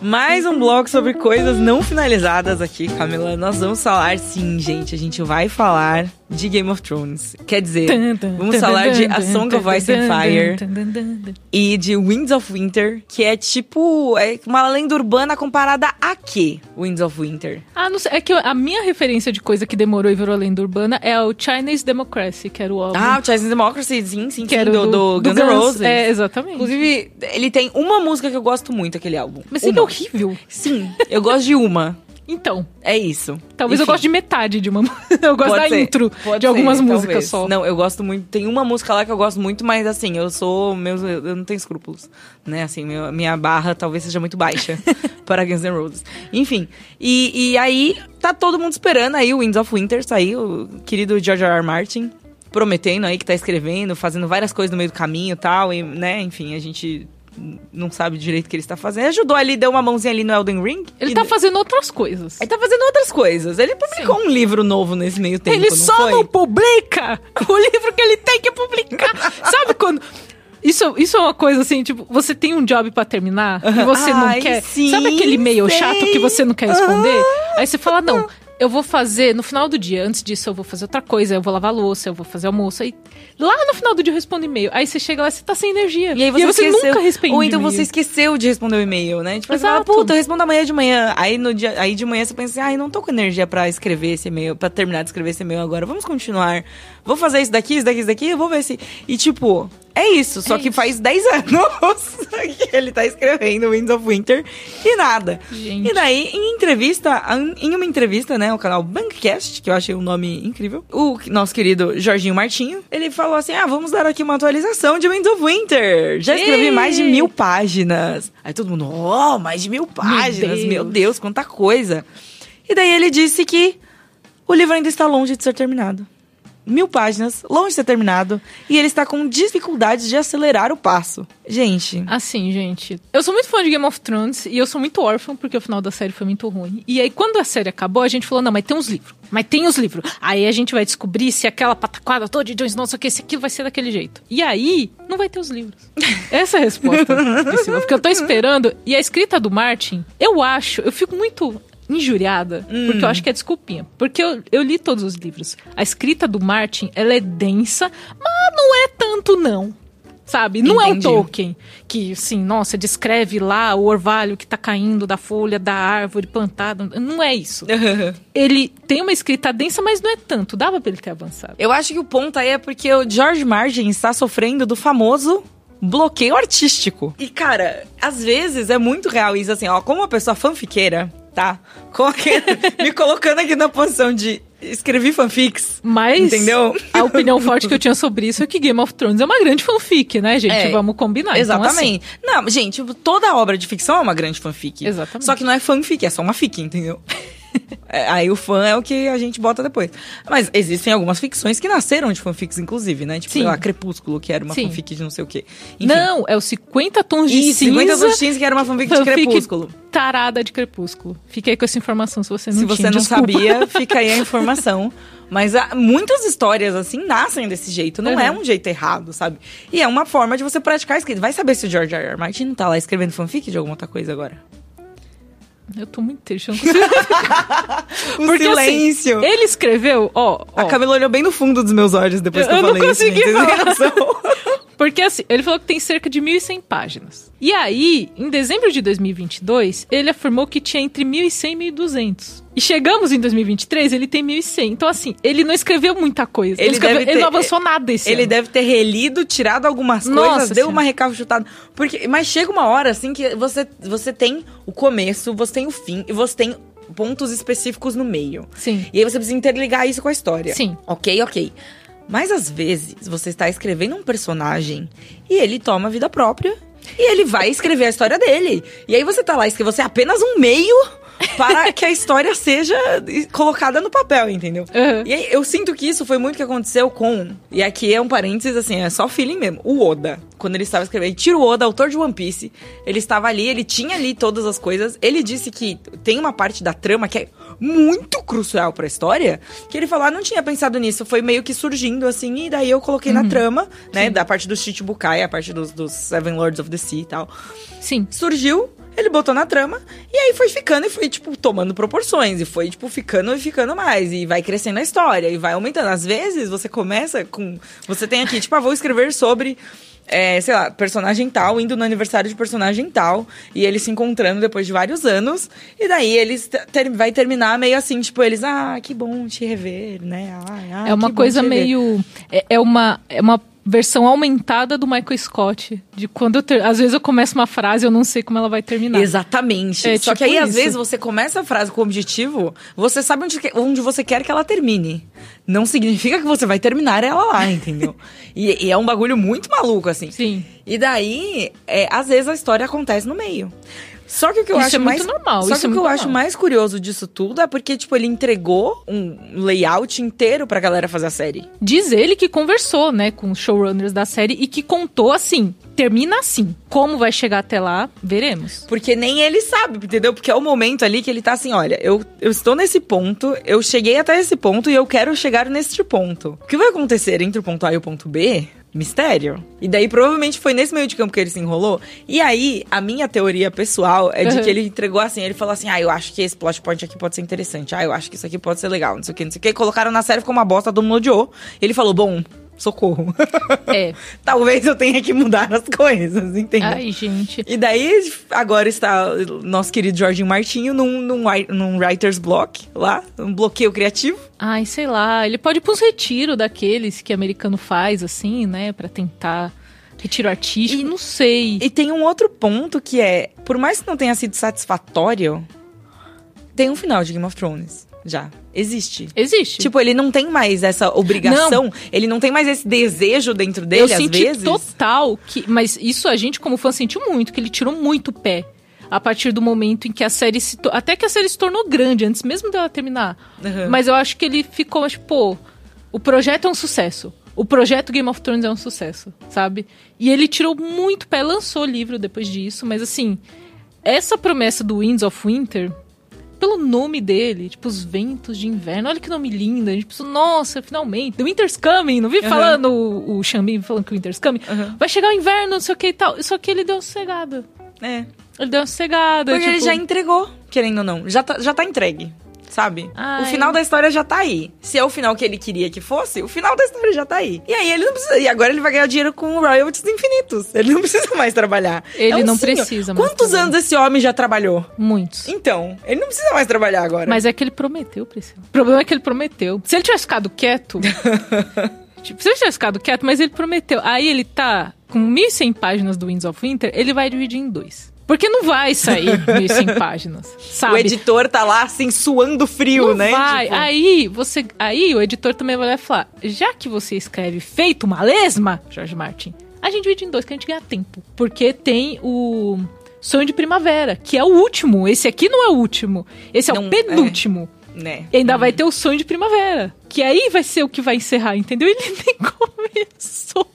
Mais um bloco sobre coisas não finalizadas aqui, Camila. Nós vamos falar, sim, gente. A gente vai falar de Game of Thrones. Quer dizer, vamos falar de A Song of Ice and Fire e de Winds of Winter, que é tipo é uma lenda urbana comparada a quê? Winds of Winter. Ah, não sei. É que a minha referência de coisa que demorou e virou lenda urbana é o Chinese Democracy, que era o álbum. Ah, o Chinese Democracy, sim, sim, que era do, do, Guns N' Roses. É, exatamente. Inclusive, ele tem uma música que eu gosto muito, aquele álbum. Mas ele é horrível. Sim, eu gosto de uma. Então, É isso. talvez eu Enfim. goste de metade de uma Eu gosto Pode da ser, intro pode de algumas ser, músicas talvez. só. Não, eu gosto muito. Tem uma música lá que eu gosto muito, mas assim, eu sou. Meus, eu não tenho escrúpulos. Né? Assim, meu- minha barra talvez seja muito baixa para Guns N' Roses. Enfim. E, e aí, tá todo mundo esperando aí o Winds of Winter sair, o querido George R. R. Martin. Prometendo aí que tá escrevendo, fazendo várias coisas no meio do caminho e tal, e, né? Enfim, a gente não sabe direito o que ele está fazendo. Ajudou ali, deu uma mãozinha ali no Elden Ring. Ele e- tá fazendo outras coisas. Ele tá fazendo outras coisas. Ele publicou um livro novo nesse meio tempo. ele não só foi? não publica o livro que ele tem que publicar. Sabe quando. Isso, isso é uma coisa assim, tipo, você tem um job pra terminar e você não Ai, quer. sim, sabe aquele e-mail sei. chato que você não quer responder? Aí você fala, não, eu vou fazer no final do dia. Antes disso, eu vou fazer outra coisa, eu vou lavar a louça, eu vou fazer almoço. Aí lá no final do dia eu respondo e-mail. Aí você chega lá e você tá sem energia. E aí você, esqueceu. nunca responde. Ou então você esqueceu de responder o e-mail, né? Tipo, você fala, Exato. puta, eu respondo amanhã de manhã. Aí, no dia, aí de manhã você pensa assim, ai, não tô com energia pra escrever esse e-mail, pra terminar de escrever esse e-mail agora. Vamos continuar. Vou fazer isso daqui, isso daqui, isso daqui, vou ver se. E tipo, é isso. Só É que isso. faz 10 anos que ele tá escrevendo Winds of Winter e nada. Gente. E daí, em entrevista, em uma entrevista, né, o canal Bankcast, que eu achei um nome incrível, o nosso querido Jorginho Martinho, ele falou assim: ah, vamos dar aqui uma atualização de Winds of Winter. Já escrevi mais de mil páginas. Aí todo mundo, oh, mais de mil páginas, meu Deus. Deus, quanta coisa. E daí ele disse que o livro ainda está longe de ser terminado. Mil páginas, longe de ser terminado, e ele está com dificuldades de acelerar o passo. Gente, Assim, gente, eu sou muito fã de Game of Thrones e eu sou muito órfã porque o final da série foi muito ruim. E aí, quando a série acabou, a gente falou: não, mas tem os livros. Mas tem os livros. Aí a gente vai descobrir se aquela pataquada toda de Jon Snow, não sei o que, se aquilo vai ser daquele jeito. E aí, não vai ter os livros. Essa é a resposta, Porque eu tô esperando. E a escrita do Martin, eu acho, eu fico muito injuriada, porque eu acho que é desculpinha. Porque eu, eu li todos os livros. A escrita do Martin, ela é densa, mas não é tanto, não. Sabe? Não é o Entendi. Tolkien que, assim, nossa, descreve lá o orvalho que tá caindo da folha da árvore plantada. Não é isso. Ele tem uma escrita densa, mas não é tanto. Dava pra ele ter avançado. Eu acho que o ponto aí é porque o George Martin está sofrendo do famoso bloqueio artístico. E, cara, às vezes é muito real isso, assim, ó, como uma pessoa fanfiqueira, tá? Me colocando aqui na posição de escrevi fanfics. Mas Entendeu? a opinião forte que eu tinha sobre isso é que Game of Thrones é uma grande fanfic, né, gente? É. Vamos combinar. Então, assim, Exatamente. Não, gente, toda obra de ficção é uma grande fanfic. Exatamente. Só que não é fanfic, é só uma fic, entendeu? É, aí o fã é o que a gente bota depois. Mas existem algumas ficções que nasceram de fanfics, inclusive, né? Tipo, Sim. sei lá, Crepúsculo, que era uma Sim. fanfic de não sei o quê. Enfim. Não, é os 50 tons de E cinza. 50 tons de cinza, que era uma fanfic, de fanfic Crepúsculo. tarada de Crepúsculo. Aí com essa informação se você não Se tinha. você não desculpa. sabia, fica aí a informação. Mas há- muitas histórias, assim, nascem desse jeito. Não Uhum. é um jeito errado, sabe? E é uma forma de você praticar a escrita. Vai saber se o George R. R. Martin não tá lá escrevendo fanfic de alguma outra coisa agora. Eu tô muito triste, eu não consigo. O Porque, assim, silêncio. Ele escreveu, ó, ó A Camila olhou bem no fundo dos meus olhos depois que eu, Eu não falei isso. consegui gente. Vocês têm falar. Porque assim, ele falou que tem cerca de 1.100 páginas. E aí, em dezembro de 2022, ele afirmou que tinha entre 1.100 e 1.200. E chegamos em 2023, ele tem 1.100. Então assim, ele não escreveu muita coisa. Ele, Ele escreveu- deve ele ter- não avançou nada esse Ele ano. deve ter relido, tirado algumas Nossa coisas, deu Senhora. uma recalchutada. Porque, mas chega uma hora, assim, que você, você tem o começo, você tem o fim e você tem pontos específicos no meio. Sim. E aí você precisa interligar isso com a história. Sim. Ok, ok. Mas às vezes você está escrevendo um personagem e ele toma vida própria e ele vai escrever a história dele. E aí você tá lá, escreve você é apenas um meio para que a história seja colocada no papel, entendeu? Uhum. E aí eu sinto que isso foi muito que aconteceu com. E aqui é um parênteses, assim, é só feeling mesmo. O Oda. Quando ele estava escrevendo. Tiro Oda, autor de One Piece. Ele estava ali, ele tinha ali todas as coisas. Ele disse que tem uma parte da trama que é muito crucial pra história. Que ele falou, ah, não tinha pensado nisso. Foi meio que surgindo, assim, e daí eu coloquei na trama, né? Da parte dos Chichibukai, a parte dos, dos Seven Lords of the Sea e tal Sim. surgiu, ele botou na trama, e aí foi ficando e foi, tipo, tomando proporções, e foi, tipo, ficando e ficando mais, e vai crescendo a história, e vai aumentando. Às vezes, você começa com... Você tem aqui, tipo, ah, vou escrever sobre... é, sei lá, personagem tal, indo no aniversário de personagem tal, e eles se encontrando depois de vários anos, e daí eles te- ter- vai terminar meio assim, tipo, eles, ah, que bom te rever, né? É uma coisa te rever." meio. É, é uma. É uma versão aumentada do Michael Scott. De quando eu ter... Às vezes eu começo uma frase e eu não sei como ela vai terminar. Exatamente. É Só tipo que aí, às isso. vezes, você começa a frase com o objetivo, você sabe onde, onde você quer que ela termine. Não significa que você vai terminar ela lá, entendeu? e, e é um bagulho muito maluco, assim. Sim. E daí, é, às vezes, a história acontece no meio. Só que o que eu Isso acho é mais normal, Só que é o que eu muito acho normal. mais curioso disso tudo é porque tipo ele entregou um layout inteiro pra galera fazer a série. Diz ele que conversou, né, com os showrunners da série e que contou assim: termina assim. Como vai chegar até lá, veremos. Porque nem ele sabe, entendeu? Porque é o momento ali que ele tá assim, olha, eu, eu estou nesse ponto, eu cheguei até esse ponto e eu quero chegar neste ponto. O que vai acontecer entre o ponto A e o ponto B? Mistério. E daí provavelmente foi nesse meio de campo que ele se enrolou. E aí, a minha teoria pessoal é de Uhum. que ele entregou assim, ele falou assim: "Ah, eu acho que esse plot point aqui pode ser interessante. Ah, eu acho que isso aqui pode ser legal, não sei o que, não sei o que". Colocaram na série ficou uma bosta, todo mundo odiou. E ele falou: "Bom, socorro. É. Talvez eu tenha que mudar as coisas, entendeu? Ai, gente. E daí, agora está nosso querido Jorginho Martinho num, num, num writer's block lá, um bloqueio criativo. Ai, sei lá. Ele pode ir pra uns retiros daqueles que americano faz, assim, né, Pra tentar. Retiro artístico, E- não sei. E tem um outro ponto que é, por mais que não tenha sido satisfatório, tem um final de Game of Thrones. Já. Existe. Existe. Tipo, ele não tem mais essa obrigação, ele não tem mais esse desejo dentro dele, eu às senti vezes. total que. Mas isso a gente, como fã, sentiu muito, que ele tirou muito o pé. A partir do momento em que a série se. to- Até que a série se tornou grande, antes mesmo dela terminar. Uhum. Mas eu acho que ele ficou, tipo, pô, o projeto é um sucesso. O projeto Game of Thrones é um sucesso, sabe? E ele tirou muito pé, lançou livro depois disso, mas assim, essa promessa do Winds of Winter, pelo nome dele, tipo, os ventos de inverno, olha que nome lindo. A gente pensou, nossa, finalmente, The Winter's Coming, não vi Uhum. falando o, o Xambim falando que o Winter's Coming, Uhum. vai chegar o inverno, não sei o que e tal. Só que ele deu sossegada. É. Ele deu uma sossegada. Porque ele tipo, já entregou, querendo ou não. Já tá, já tá entregue. Sabe? Ai. O final da história já tá aí. Se é o final que ele queria que fosse, o final da história já tá aí. E aí ele não precisa. E agora ele vai ganhar dinheiro com royalties infinitos. Ele não precisa mais trabalhar. Ele É um não senhor. precisa mais Quantos trabalhar. anos esse homem já trabalhou? Muitos. Então, ele não precisa mais trabalhar agora. Mas é que ele prometeu, Priscila. O problema é que ele prometeu. Se ele tivesse ficado quieto, Tipo, se ele tivesse ficado quieto, mas ele prometeu. Aí ele tá com 1.100 páginas do Winds of Winter, ele vai dividir em dois. Porque não vai sair 1.100 páginas, sabe? O editor tá lá, assim, suando frio, não né? vai. Tipo, Aí, você, aí o editor também vai falar, já que você escreve feito uma lesma, Jorge Martin, a gente divide em dois, que a gente ganha tempo. Porque tem o Sonho de Primavera, que é o último. Esse aqui não é o último. Esse é Não, o penúltimo. né? E ainda vai ter o sonho de primavera. Que aí vai ser o que vai encerrar, entendeu? Ele nem começou.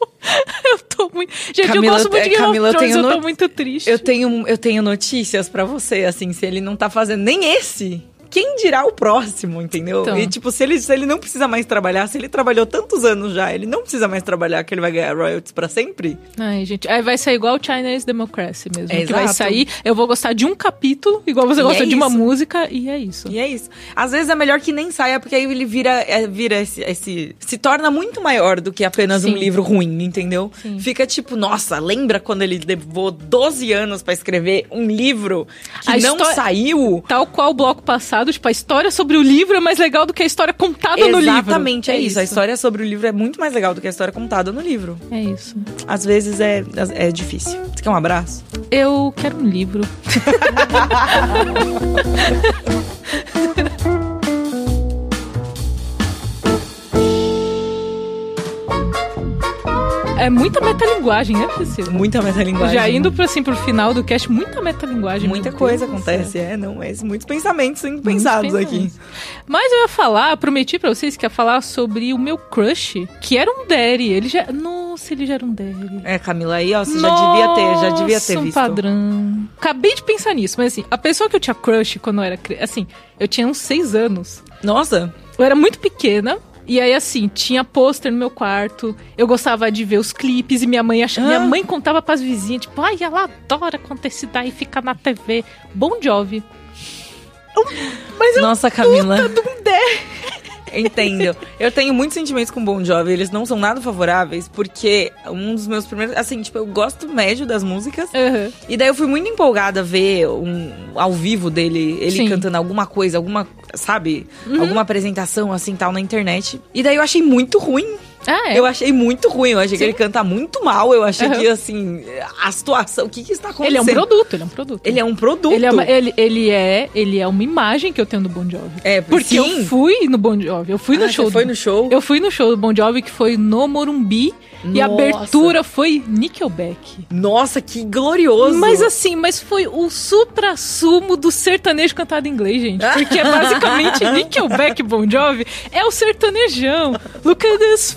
Eu tô muito. Gente, Camila, eu gosto muito é, de Game Camila, eu of Thrones, tenho eu tô muito triste. Eu tenho, eu tenho notícias pra você, assim, se ele não tá fazendo nem esse. Quem dirá o próximo, entendeu? Então. E tipo, se ele, se ele não precisa mais trabalhar, se ele trabalhou tantos anos já, ele não precisa mais trabalhar, que ele vai ganhar royalties pra sempre? Ai, gente. Aí vai sair igual o Chinese Democracy mesmo. É, que vai exato. sair. Eu vou gostar de um capítulo, igual você E gosta é de uma música, e é isso. E é isso. Às vezes é melhor que nem saia, porque aí ele vira, é, vira esse, esse- Se torna muito maior do que apenas um Sim. livro ruim, entendeu? Sim. Fica tipo, nossa, lembra quando ele levou 12 anos pra escrever um livro que A não saiu? Tal qual o bloco passado, tipo, a história sobre o livro é mais legal do que a história contada no livro. Exatamente, é, isso. A história sobre o livro é muito mais legal do que a história contada no livro. É isso. Às vezes é, é difícil. Você quer um abraço? Eu quero um livro. É muita metalinguagem, é, Priscila? Muita metalinguagem. Já indo pra, assim, pro final do cast, muita metalinguagem. Muita coisa Deus acontece, é, não, mas muitos pensamentos sendo pensados aqui. Mas eu ia falar, prometi pra vocês que ia falar sobre o meu crush, que era um daddy. Ele já... Nossa, ele já era um daddy. É, Camila, aí, ó, você já devia ter, já devia ter Nossa, um visto. padrão. Acabei de pensar nisso, mas assim, a pessoa que eu tinha crush quando eu era criança, assim, eu tinha uns seis anos. Nossa, Eu era muito pequena. E aí, assim, tinha pôster no meu quarto. Eu gostava de ver os clipes e minha mãe achava. Ah. Minha mãe contava pras vizinhas, tipo, ai, ela adora esse daí fica na TV. Bon Jovi. Mas eu nossa, Camila. puta de um. Entendo. Eu tenho muitos sentimentos com Bon Jovi, eles não são nada favoráveis, porque um dos meus primeiros. Assim, tipo, eu gosto médio das músicas. Aham. E daí eu fui muito empolgada a ver um ao vivo dele, ele Sim. cantando alguma coisa, alguma, sabe? Alguma apresentação assim tal na internet. E daí eu achei muito ruim. Ah, é. Eu achei muito ruim, eu achei que Sim. ele canta muito mal, eu achei Aham. que assim, a situação, o que que está Ele é acontecendo? um produto, ele é um produto. Ele é um produto. Ele é, uma, ele, ele é, ele é uma imagem que eu tenho do Bon Jovi. É, Porque sim. eu fui no Bon Jovi, eu fui Ah, no você show. foi do- no show? Eu fui no show do Bon Jovi que foi no Morumbi e a Nossa. abertura foi Nickelback. Nossa, que glorioso. Mas assim, mas foi o supra-sumo do sertanejo cantado em inglês, gente. Porque é basicamente Nickelback Bon Jovi é o sertanejão. Look at this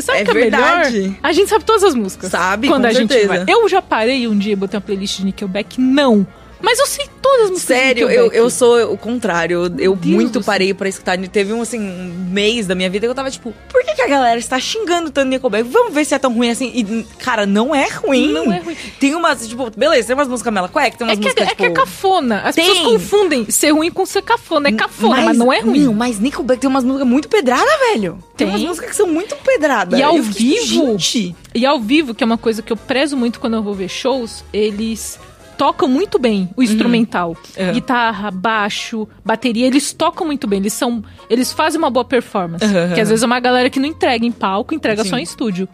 Sabe É que é verdade. melhor? A gente sabe todas as músicas. Sabe, quando a gente certeza. vai. Eu já parei um dia e botei uma playlist de Nickelback? Não. Mas eu sei todas as músicas Sério, eu, eu sou o contrário. Eu, muito parei pra escutar. Teve um, assim, um mês da minha vida que eu tava tipo, por que, que a galera está xingando tanto Nickelback? Vamos ver se é tão ruim assim. E, cara, não é ruim. Não é ruim. Tem umas, tipo, beleza, tem umas músicas Mela Cueca, tem É umas que, músicas, é, tipo... que é cafona. As Tem. pessoas confundem ser ruim com ser cafona. É cafona, mas, não é ruim. Não, mas Nickelback tem umas músicas muito pedrada, velho. Tem, Tem. umas músicas que são muito pedrada. E ao Eu fiquei, tipo, vivo? Gente, E ao vivo, que é uma coisa que eu prezo muito quando eu vou ver shows, eles tocam muito bem o instrumental. Uhum. Guitarra, baixo, bateria, eles tocam muito bem. Eles são. Eles fazem uma boa performance. Uhum. Que às vezes é uma galera que não entrega em palco, entrega só Sim. em estúdio.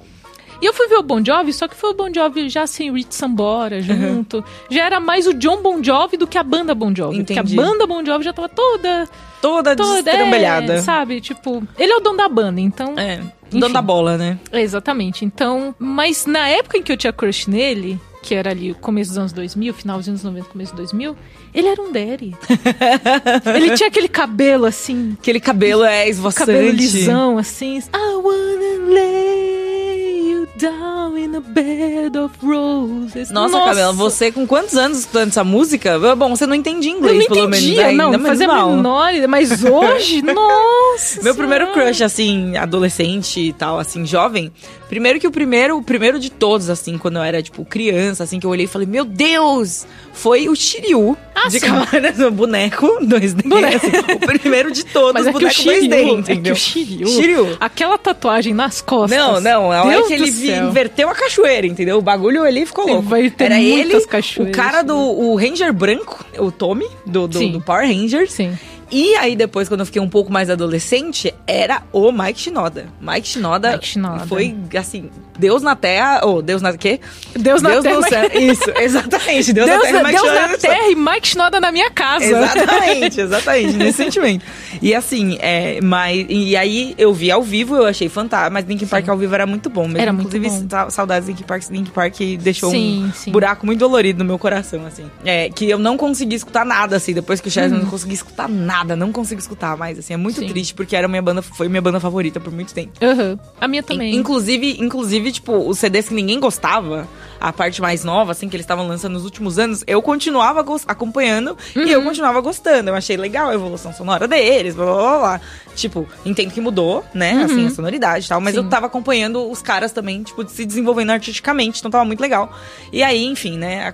E eu fui ver o Bon Jovi, só que foi o Bon Jovi já sem Rich Sambora junto. Já era mais o John Bon Jovi do que a banda Bon Jovi. Entendi. Porque a banda Bon Jovi já tava toda. toda, toda é, sabe? Tipo, ele é o dono da banda, então. É, Enfim. dando a bola, né? Exatamente. Então, mas na época em que eu tinha crush nele, que era ali o começo dos anos 2000, finalzinho dos 90, começo dos 2000, ele era um daddy. ele tinha aquele cabelo assim, Aquele cabelo é esvoaçante. cabelo lisão assim. I wanna lay you down in a bed of roses. Nossa, Camila, você com quantos anos escutando essa música? Bom, você não entendia inglês, Eu não pelo menos. entendia, ainda, não, fazia mal. menor mas hoje, nossa Meu primeiro crush, assim, adolescente e tal, assim, jovem. Primeiro que o primeiro, o primeiro de todos, assim, quando eu era, tipo, criança, assim, que eu olhei e falei, meu Deus! Foi o Shiryu Ah, de. Cavaleiros no boneco 2D. Boneco. assim, o primeiro de todos, Mas é que o boneco 2D, Shiryu, é que entendeu? o Shiryu, Shiryu. aquela tatuagem nas costas. Não, não, a hora Deus que ele do céu. inverteu a cachoeira, entendeu? O bagulho ali ficou louco. Era ele, o cara do o Ranger branco, o Tommy, do, do, do Power Rangers. Sim. E aí depois, quando eu fiquei um pouco mais adolescente, era o Mike Shinoda. Mike Shinoda, Mike Shinoda. foi, assim, Deus na Terra... Ou Deus na... quê? Deus na Terra, no céu. Isso, exatamente. Deus, Deus, na Terra, Deus Shinoda na. Terra e Mike Shinoda na minha casa. Exatamente, exatamente, nesse sentimento. E assim, é, mas, e aí eu vi ao vivo, eu achei fantástico, mas Linkin Park ao vivo era muito bom mesmo. Era muito Inclusive, bom. sa- saudades de Linkin Park, Linkin Park deixou Sim, um sim. buraco muito dolorido no meu coração, assim. É, que eu não consegui escutar nada, assim, depois que o Chester Uhum. eu não consegui escutar nada, não consigo escutar mais, assim, é muito Sim. triste, porque era minha banda, foi minha banda favorita por muito tempo. Aham. A minha também. Inclusive, inclusive, tipo, os CDs que ninguém gostava, a parte mais nova, assim, que eles estavam lançando nos últimos anos, eu continuava acompanhando e Uhum. eu continuava gostando. Eu achei legal a evolução sonora deles, blá blá blá. blá. Tipo, entendo que mudou, né? Assim, a sonoridade e tal, mas Uhum. Sim. eu tava acompanhando os caras também, tipo, se desenvolvendo artisticamente, então tava muito legal. E aí, enfim, né?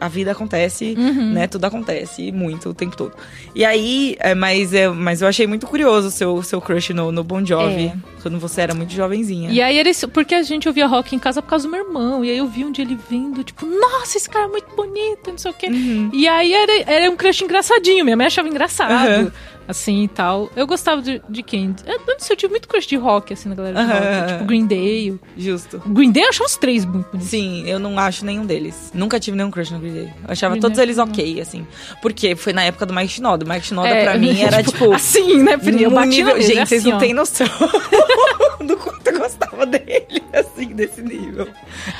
A, a vida acontece, Uhum. né? Tudo acontece muito o tempo todo. E aí, é, mas, é, mas eu achei muito curioso o seu, seu crush no, no Bon Jovi, É. quando você era muito jovenzinha. E aí era isso, porque a gente ouvia rock em casa por causa do meu irmão. E aí eu vi um dia ele vindo, tipo, nossa, esse cara é muito bonito, não sei o quê. Uhum. E aí era, era um crush engraçadinho, minha mãe achava engraçado. Aham. Assim e tal. Eu gostava de, de quem? Eu, não sei, eu tive muito crush de rock, assim, na galera de Aham. rock. Tipo, Green Day. Justo. Green Day eu achava os três muito bonitos. Sim, eu não acho nenhum deles. Nunca tive nenhum crush no Green Day. Eu achava Green todos Day eles não. ok, assim. Porque foi na época do Mike Shinoda. O Mike Shinoda, É, pra mim, era tipo. Assim, né, Pri? Eu bati nível... Gente, vocês assim, não ó. têm noção do quanto eu gostava dele, assim, desse nível.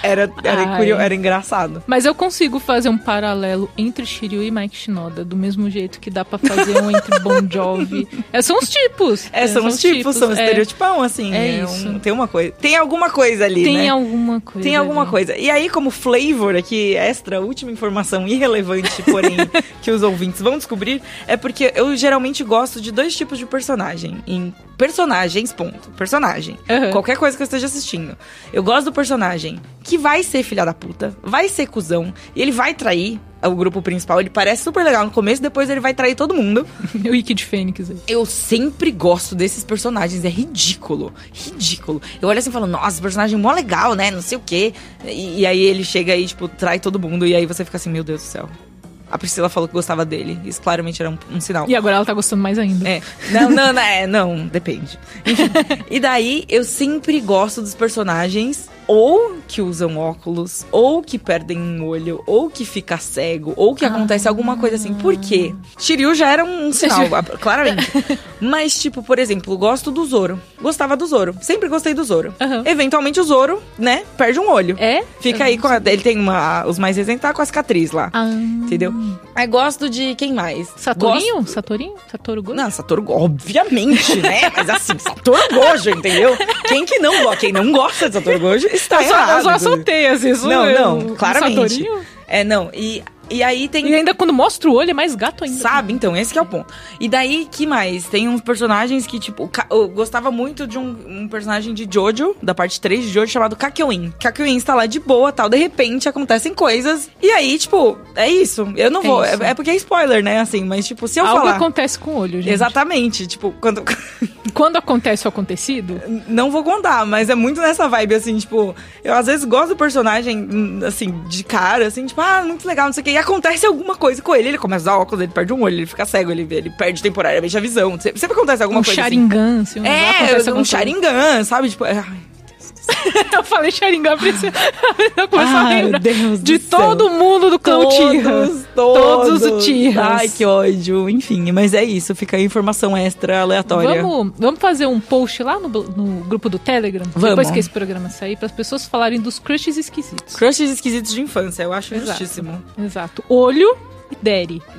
Era, era, Ai. curio... era engraçado. Mas eu consigo fazer um paralelo entre Shiryu e Mike Shinoda, do mesmo jeito que dá pra fazer um entre Bon Jovi. É, são os tipos. É, são os tipos, são é. estereotipão, assim. É é um- tem uma coisa. Tem alguma coisa ali, Tem né? alguma coisa. Tem alguma ali. coisa. E aí, como flavor aqui, extra, última informação irrelevante, porém, que os ouvintes vão descobrir, é porque eu geralmente gosto de dois tipos de personagem. Em personagens, ponto. Personagem. Aham. Qualquer coisa que eu esteja assistindo. Eu gosto do personagem que vai ser filha da puta, vai ser cuzão, e ele vai trair o grupo principal. Ele parece super legal no começo, depois ele vai trair todo mundo. O Ike de Fênix aí. Eu sempre gosto desses personagens, é ridículo. Ridículo. Eu olho assim e falo, nossa, personagem mó legal, né? Não sei o quê. E, e aí ele chega e, tipo, trai todo mundo. E aí você fica assim, meu Deus do céu. A Priscila falou que gostava dele. Isso claramente era um, um sinal. E agora ela tá gostando mais ainda. É. Não, não, não, é, não, depende. Enfim. E daí eu sempre gosto dos personagens ou que usam óculos, ou que perdem um olho, ou que fica cego, ou que acontece alguma coisa assim. Por quê? Shiryu já era um sinal, claramente. Mas, tipo, por exemplo, gosto do Zoro. Gostava do Zoro. Sempre gostei do Zoro. Aham. Eventualmente o Zoro, né, perde um olho. É? Fica aí com a, Ele tem uma. Os mais recentes tá com a cicatriz lá. Ah. Entendeu? Aí gosto de quem mais? Satorinho? Gosto- Satorinho? Satoru Gojo? não, Satoru Gojo, obviamente, né? Mas assim, Satoru Gojo, entendeu? Quem que não gosta, quem não gosta de Satoru Gojo está eu só, errado. eu só soltei, assim. isso Não, eu- não, claramente. Satorinho. É, não, e, e aí tem... E ainda quando mostra o olho é mais gato ainda. Sabe? Então, esse que é o ponto. E daí, que mais? Tem uns personagens que, tipo, eu gostava muito de um, um personagem de Jojo, da parte 3 de Jojo, chamado Kakyoin. Kakyoin está lá de boa, tal, de repente acontecem coisas, e aí, tipo, é isso. Eu não É vou... É, é porque é spoiler, né, assim, mas, tipo, se eu Algo falar... acontece com o olho, gente. Exatamente, tipo, quando... Quando acontece o acontecido, Não vou contar, mas é muito nessa vibe, assim, tipo, eu às vezes gosto do personagem, hum, assim, de cara, assim, tipo, ah, muito legal, não sei o quê, e acontece alguma coisa com ele, ele começa a usar óculos, ele perde um olho, ele fica cego, ele, ele perde temporariamente a visão, sempre, acontece alguma um coisa assim. Sharingan, assim, um- É, acontece um coisa. Sharingan, sabe, tipo, é, ai, Eu falei Sharingan, pra você eu começo a Ai, lembrar Deus do de céu. todo mundo do clã todos, Todos todos, os Uchihas. Ai, que ódio, enfim, mas é isso, fica aí informação extra aleatória. Vamos, vamos fazer um post lá no, no grupo do Telegram, Vamos. depois que esse programa sair, para as pessoas falarem dos crushes esquisitos. Crushes esquisitos de infância, eu acho Exato. justíssimo. Exato. Olho Daddy.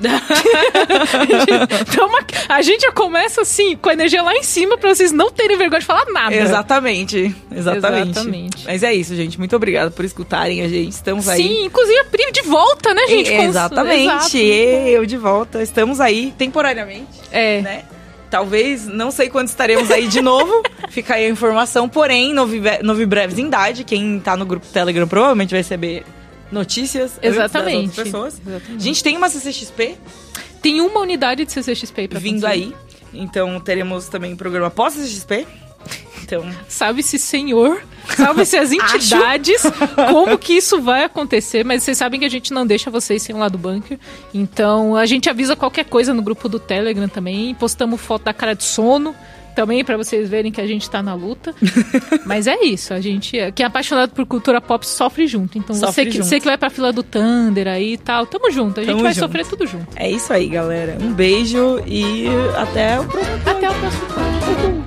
então, a gente já começa assim, com a energia lá em cima, pra vocês não terem vergonha de falar nada. Exatamente, exatamente. Exatamente. Mas é isso, gente. Muito obrigada por escutarem a gente. Estamos aí. Sim, inclusive a Pri de volta, né, gente? Exatamente. Eu de volta. Estamos aí temporariamente, É. né? Talvez, não sei quando estaremos aí de novo. Fica aí a informação. Porém, novi- novidades em idade. Quem tá no grupo Telegram provavelmente vai receber notícias das Exatamente. outras pessoas. Exatamente. A gente tem uma CCXP Tem uma unidade de CCXP pra vindo acontecer. aí. Então teremos também programa pós-CCXP. Então, Sabe-se Senhor, sabe-se as entidades, como que isso vai acontecer, mas vocês sabem que a gente não deixa vocês sem o lado bunker. Então a gente avisa qualquer coisa no grupo do Telegram também, postamos foto da cara de sono também pra vocês verem que a gente tá na luta. Mas é isso, a gente, quem é apaixonado por cultura pop sofre junto. Então Sofre você que, junto. você que vai pra fila do Thunder aí e tal, tamo junto, a gente Tamo vai junto. sofrer tudo junto. é isso aí, galera. Um beijo e até o próximo. Até o próximo.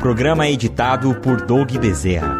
Programa editado por Doug Bezerra.